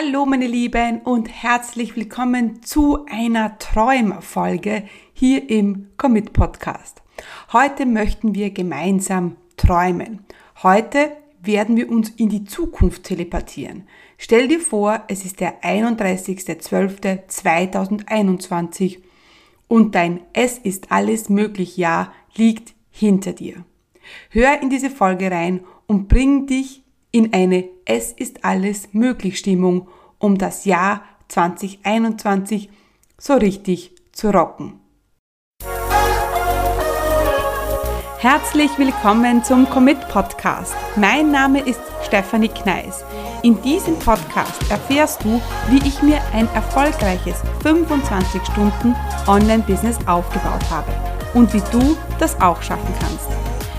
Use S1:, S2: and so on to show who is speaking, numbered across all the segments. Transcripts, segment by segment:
S1: Hallo meine Lieben und herzlich willkommen zu einer Träumerfolge hier im Commit Podcast. Heute möchten wir gemeinsam träumen. Heute werden wir uns in die Zukunft telepathieren. Stell dir vor, es ist der 31.12.2021 und dein Es ist alles möglich Jahr liegt hinter dir. Hör in diese Folge rein und bring dich in eine Es ist alles möglich Stimmung, um das Jahr 2021 so richtig zu rocken. Herzlich willkommen zum Commit Podcast. Mein Name ist Stefanie Kneis. In diesem Podcast erfährst du, wie ich mir ein erfolgreiches 25 Stunden Online-Business aufgebaut habe und wie du das auch schaffen kannst.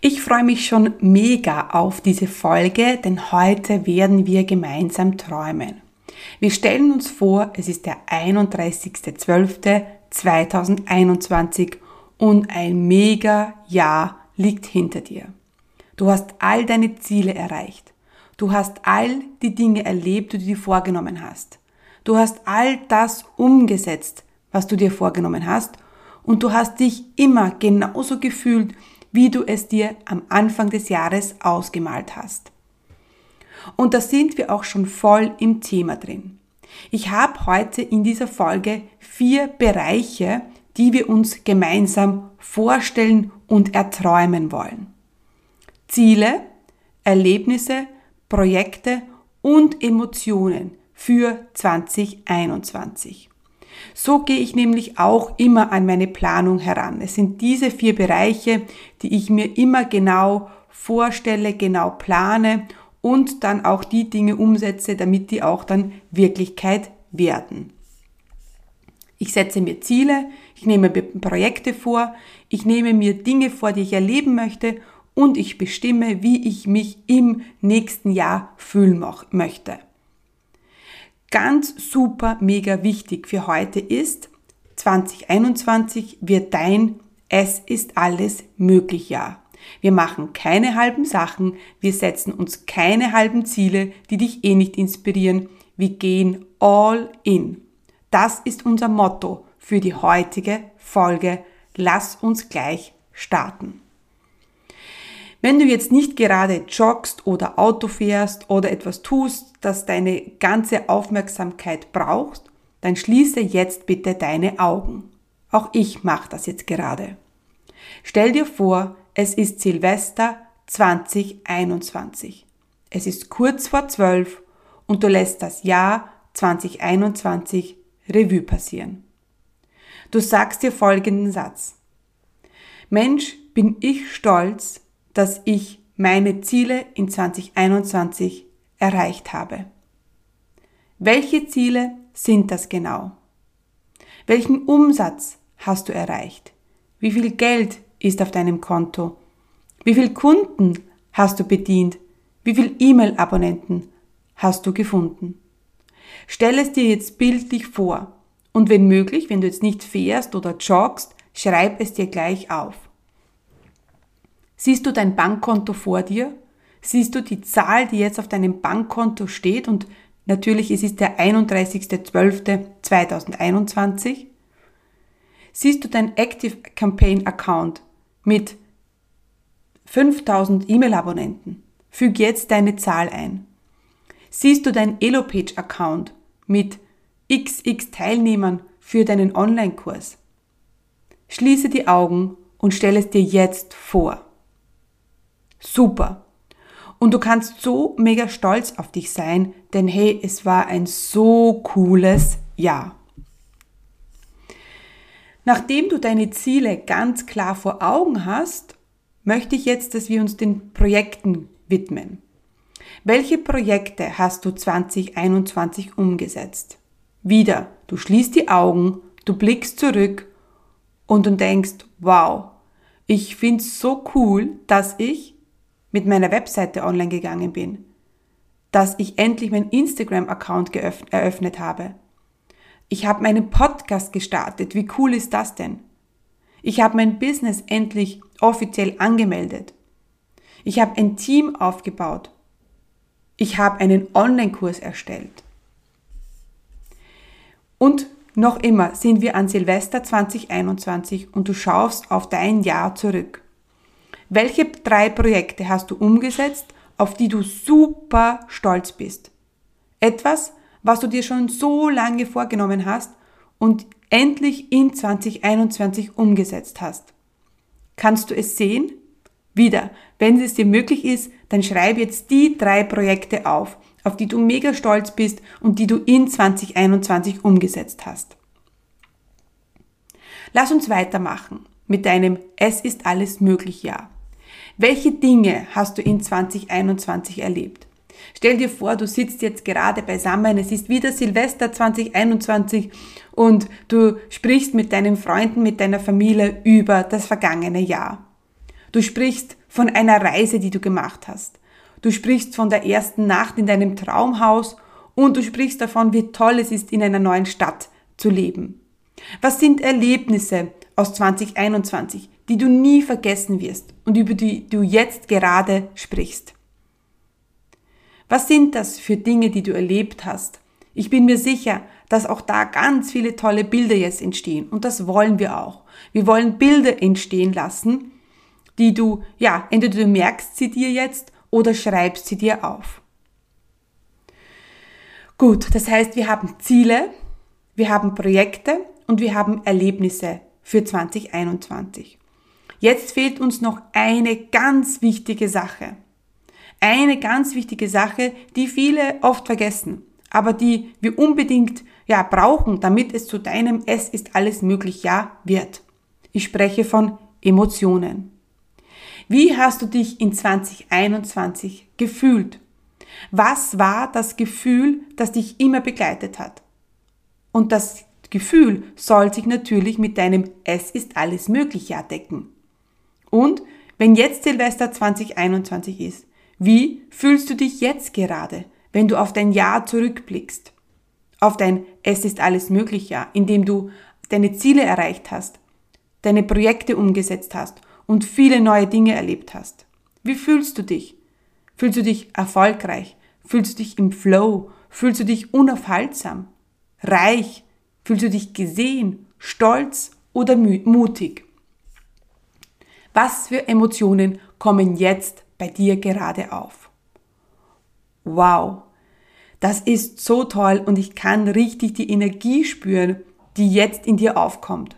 S1: Ich freue mich schon mega auf diese Folge, denn heute werden wir gemeinsam träumen. Wir stellen uns vor, es ist der 31.12.2021 und ein mega Jahr liegt hinter dir. Du hast all deine Ziele erreicht. Du hast all die Dinge erlebt, die du dir vorgenommen hast. Du hast all das umgesetzt, was du dir vorgenommen hast und du hast dich immer genauso gefühlt, wie du es dir am Anfang des Jahres ausgemalt hast. Und da sind wir auch schon voll im Thema drin. Ich habe heute in dieser Folge vier Bereiche, die wir uns gemeinsam vorstellen und erträumen wollen. Ziele, Erlebnisse, Projekte und Emotionen für 2021. So gehe ich nämlich auch immer an meine Planung heran. Es sind diese vier Bereiche, die ich mir immer genau vorstelle, genau plane und dann auch die Dinge umsetze, damit die auch dann Wirklichkeit werden. Ich setze mir Ziele, ich nehme mir Projekte vor, ich nehme mir Dinge vor, die ich erleben möchte und ich bestimme, wie ich mich im nächsten Jahr fühlen möchte. Ganz super, mega wichtig für heute ist, 2021 wird dein Es ist alles möglich Jahr. Wir machen keine halben Sachen, wir setzen uns keine halben Ziele, die dich eh nicht inspirieren. Wir gehen all in. Das ist unser Motto für die heutige Folge. Lass uns gleich starten. Wenn du jetzt nicht gerade joggst oder Auto fährst oder etwas tust, das deine ganze Aufmerksamkeit brauchst, dann schließe jetzt bitte deine Augen. Auch ich mache das jetzt gerade. Stell dir vor, es ist Silvester 2021. Es ist kurz vor zwölf und du lässt das Jahr 2021 Revue passieren. Du sagst dir folgenden Satz. Mensch, bin ich stolz, dass ich meine Ziele in 2021 erreicht habe. Welche Ziele sind das genau? Welchen Umsatz hast du erreicht? Wie viel Geld ist auf deinem Konto? Wie viele Kunden hast du bedient? Wie viele E-Mail-Abonnenten hast du gefunden? Stell es dir jetzt bildlich vor und wenn möglich, wenn du jetzt nicht fährst oder joggst, schreib es dir gleich auf. Siehst du dein Bankkonto vor dir? Siehst du die Zahl, die jetzt auf deinem Bankkonto steht und natürlich es ist der 31.12.2021? Siehst du dein Active Campaign Account mit 5000 E-Mail-Abonnenten. Füg jetzt deine Zahl ein. Siehst du dein Elopage-Account mit xx Teilnehmern für deinen Online-Kurs? Schließe die Augen und stell es dir jetzt vor. Super. Und du kannst so mega stolz auf dich sein, denn hey, es war ein so cooles Jahr. Nachdem du deine Ziele ganz klar vor Augen hast, möchte ich jetzt, dass wir uns den Projekten widmen. Welche Projekte hast du 2021 umgesetzt? Wieder, du schließt die Augen, du blickst zurück und du denkst, wow, ich find's so cool, dass ich mit meiner Webseite online gegangen bin, dass ich endlich meinen Instagram-Account eröffnet habe. Ich habe meinen Podcast gestartet. Wie cool ist das denn? Ich habe mein Business endlich offiziell angemeldet. Ich habe ein Team aufgebaut. Ich habe einen Online-Kurs erstellt. Und noch immer sind wir an Silvester 2021 und du schaust auf dein Jahr zurück. Welche drei Projekte hast du umgesetzt, auf die du super stolz bist? Etwas, was du dir schon so lange vorgenommen hast und endlich in 2021 umgesetzt hast. Kannst du es sehen? Wieder, wenn es dir möglich ist, dann schreib jetzt die drei Projekte auf, auf die du mega stolz bist und die du in 2021 umgesetzt hast. Lass uns weitermachen mit deinem Es ist alles möglich Jahr. Welche Dinge hast du in 2021 erlebt? Stell dir vor, du sitzt jetzt gerade beisammen, es ist wieder Silvester 2021 und du sprichst mit deinen Freunden, mit deiner Familie über das vergangene Jahr. Du sprichst von einer Reise, die du gemacht hast. Du sprichst von der ersten Nacht in deinem Traumhaus und du sprichst davon, wie toll es ist, in einer neuen Stadt zu leben. Was sind Erlebnisse aus 2021, die du nie vergessen wirst und über die du jetzt gerade sprichst? Was sind das für Dinge, die du erlebt hast? Ich bin mir sicher, dass auch da ganz viele tolle Bilder jetzt entstehen und das wollen wir auch. Wir wollen Bilder entstehen lassen, die du, ja, entweder du merkst sie dir jetzt oder schreibst sie dir auf. Gut, das heißt, wir haben Ziele, wir haben Projekte und wir haben Erlebnisse für 2021. Jetzt fehlt uns noch eine ganz wichtige Sache. Eine ganz wichtige Sache, die viele oft vergessen, aber die wir unbedingt ja brauchen, damit es zu deinem Es ist alles möglich Ja wird. Ich spreche von Emotionen. Wie hast du dich in 2021 gefühlt? Was war das Gefühl, das dich immer begleitet hat? Und das Gefühl soll sich natürlich mit deinem Es ist alles möglich ja decken. Und wenn jetzt Silvester 2021 ist, wie fühlst du dich jetzt gerade, wenn du auf dein Jahr zurückblickst? Auf dein Es ist alles möglich Jahr, in dem du deine Ziele erreicht hast, deine Projekte umgesetzt hast und viele neue Dinge erlebt hast. Wie fühlst du dich? Fühlst du dich erfolgreich? Fühlst du dich im Flow? Fühlst du dich unaufhaltsam? Reich? Fühlst du dich gesehen, stolz oder mutig? Was für Emotionen kommen jetzt bei dir gerade auf. Wow, das ist so toll und ich kann richtig die Energie spüren, die jetzt in dir aufkommt.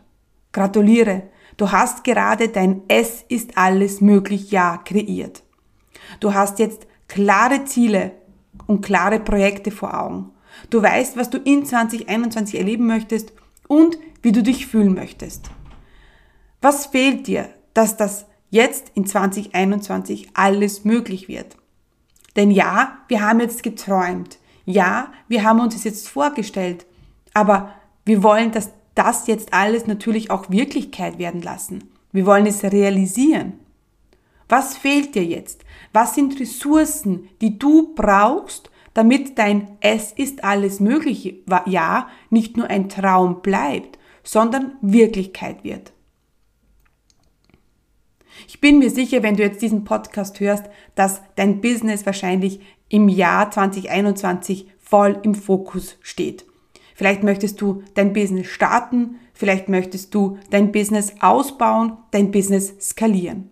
S1: Gratuliere, du hast gerade dein Es ist alles möglich Ja kreiert. Du hast jetzt klare Ziele und klare Projekte vor Augen. Du weißt, was du in 2021 erleben möchtest und wie du dich fühlen möchtest. Was fehlt dir, dass das jetzt in 2021 alles möglich wird. Denn ja, wir haben jetzt geträumt. Ja, wir haben uns es jetzt vorgestellt. Aber wir wollen, dass das jetzt alles natürlich auch Wirklichkeit werden lassen. Wir wollen es realisieren. Was fehlt dir jetzt? Was sind Ressourcen, die du brauchst, damit dein Es ist alles möglich, ja, nicht nur ein Traum bleibt, sondern Wirklichkeit wird? Ich bin mir sicher, wenn du jetzt diesen Podcast hörst, dass dein Business wahrscheinlich im Jahr 2021 voll im Fokus steht. Vielleicht möchtest du dein Business starten, vielleicht möchtest du dein Business ausbauen, dein Business skalieren.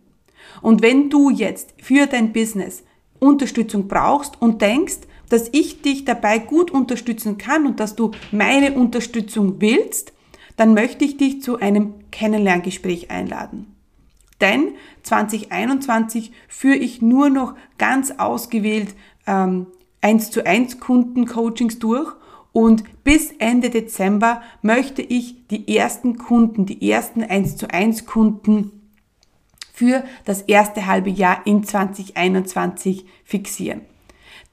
S1: Und wenn du jetzt für dein Business Unterstützung brauchst und denkst, dass ich dich dabei gut unterstützen kann und dass du meine Unterstützung willst, dann möchte ich dich zu einem Kennenlerngespräch einladen. Denn 2021 führe ich nur noch ganz ausgewählt ähm, 1 zu 1 Kundencoachings durch und bis Ende Dezember möchte ich die ersten Kunden, die ersten 1 zu 1 Kunden für das erste halbe Jahr in 2021 fixieren.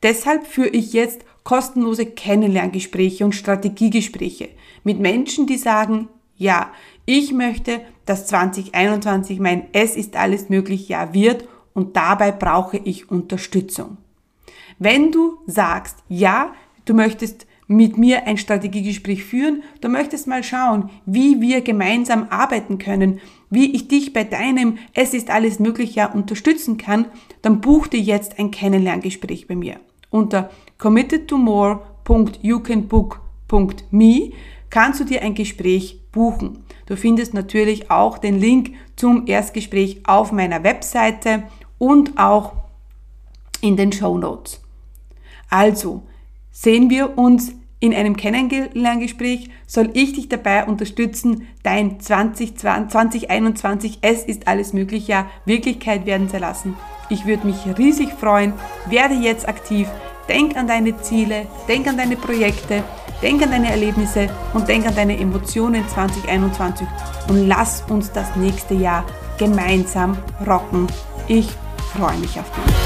S1: Deshalb führe ich jetzt kostenlose Kennenlerngespräche und Strategiegespräche mit Menschen, die sagen, ja, Ich möchte, dass 2021 mein Es ist alles möglich Jahr wird und dabei brauche ich Unterstützung. Wenn du sagst, ja, du möchtest mit mir ein Strategiegespräch führen, du möchtest mal schauen, wie wir gemeinsam arbeiten können, wie ich dich bei deinem Es ist alles möglich ja unterstützen kann, dann buch dir jetzt ein Kennenlerngespräch bei mir. Unter committedtomore.youcanbook.me kannst du dir ein Gespräch buchen. Du findest natürlich auch den Link zum Erstgespräch auf meiner Webseite und auch in den Show Notes. Also, sehen wir uns in einem Kennenlerngespräch, soll ich dich dabei unterstützen, dein 2021 Es ist alles möglich ja Wirklichkeit werden zu lassen. Ich würde mich riesig freuen. Werde jetzt aktiv. Denk an deine Ziele, denk an deine Projekte, denk an deine Erlebnisse und denk an deine Emotionen 2021 und lass uns das nächste Jahr gemeinsam rocken. Ich freue mich auf dich.